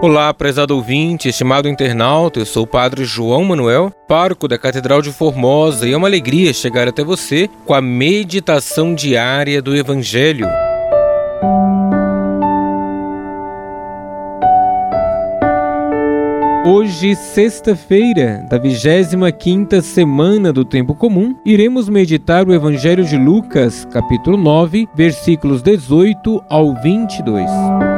Olá, prezado ouvinte, estimado internauta, eu sou o Padre João Manuel, pároco da Catedral de Formosa, e é uma alegria chegar até você com a meditação diária do Evangelho. Hoje, sexta-feira da 25ª semana do Tempo Comum, iremos meditar o Evangelho de Lucas, capítulo 9, versículos 18 ao 22.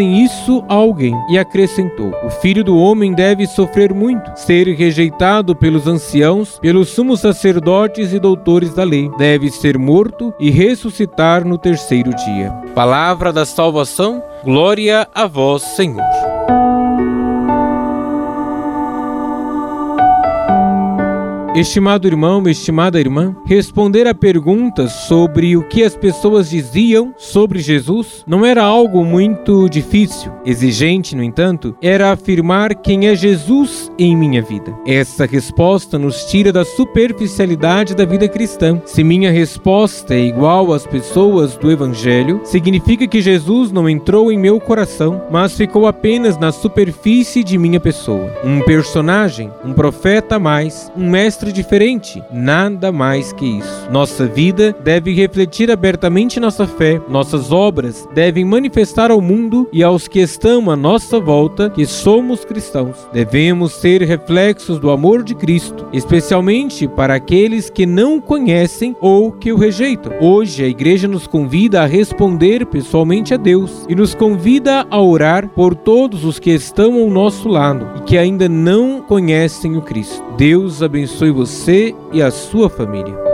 dissem isso a alguém e acrescentou: O filho do homem deve sofrer muito, ser rejeitado pelos anciãos, pelos sumos sacerdotes e doutores da lei, deve ser morto e ressuscitar no terceiro dia. Palavra da salvação, glória a vós, Senhor. Estimado irmão, estimada irmã, responder a perguntas sobre o que as pessoas diziam sobre Jesus não era algo muito difícil. Exigente, no entanto, era afirmar quem é Jesus em minha vida. Essa resposta nos tira da superficialidade da vida cristã. Se minha resposta é igual às pessoas do Evangelho, significa que Jesus não entrou em meu coração, mas ficou apenas na superfície de minha pessoa. Um personagem, um profeta a mais, um mestre diferente, nada mais que isso. Nossa vida deve refletir abertamente nossa fé, nossas obras devem manifestar ao mundo e aos que estão à nossa volta que somos cristãos. Devemos ser reflexos do amor de Cristo, especialmente para aqueles que não conhecem ou que o rejeitam. Hoje a igreja nos convida a responder pessoalmente a Deus e nos convida a orar por todos os que estão ao nosso lado e que ainda não conhecem o Cristo. Deus abençoe você e a sua família.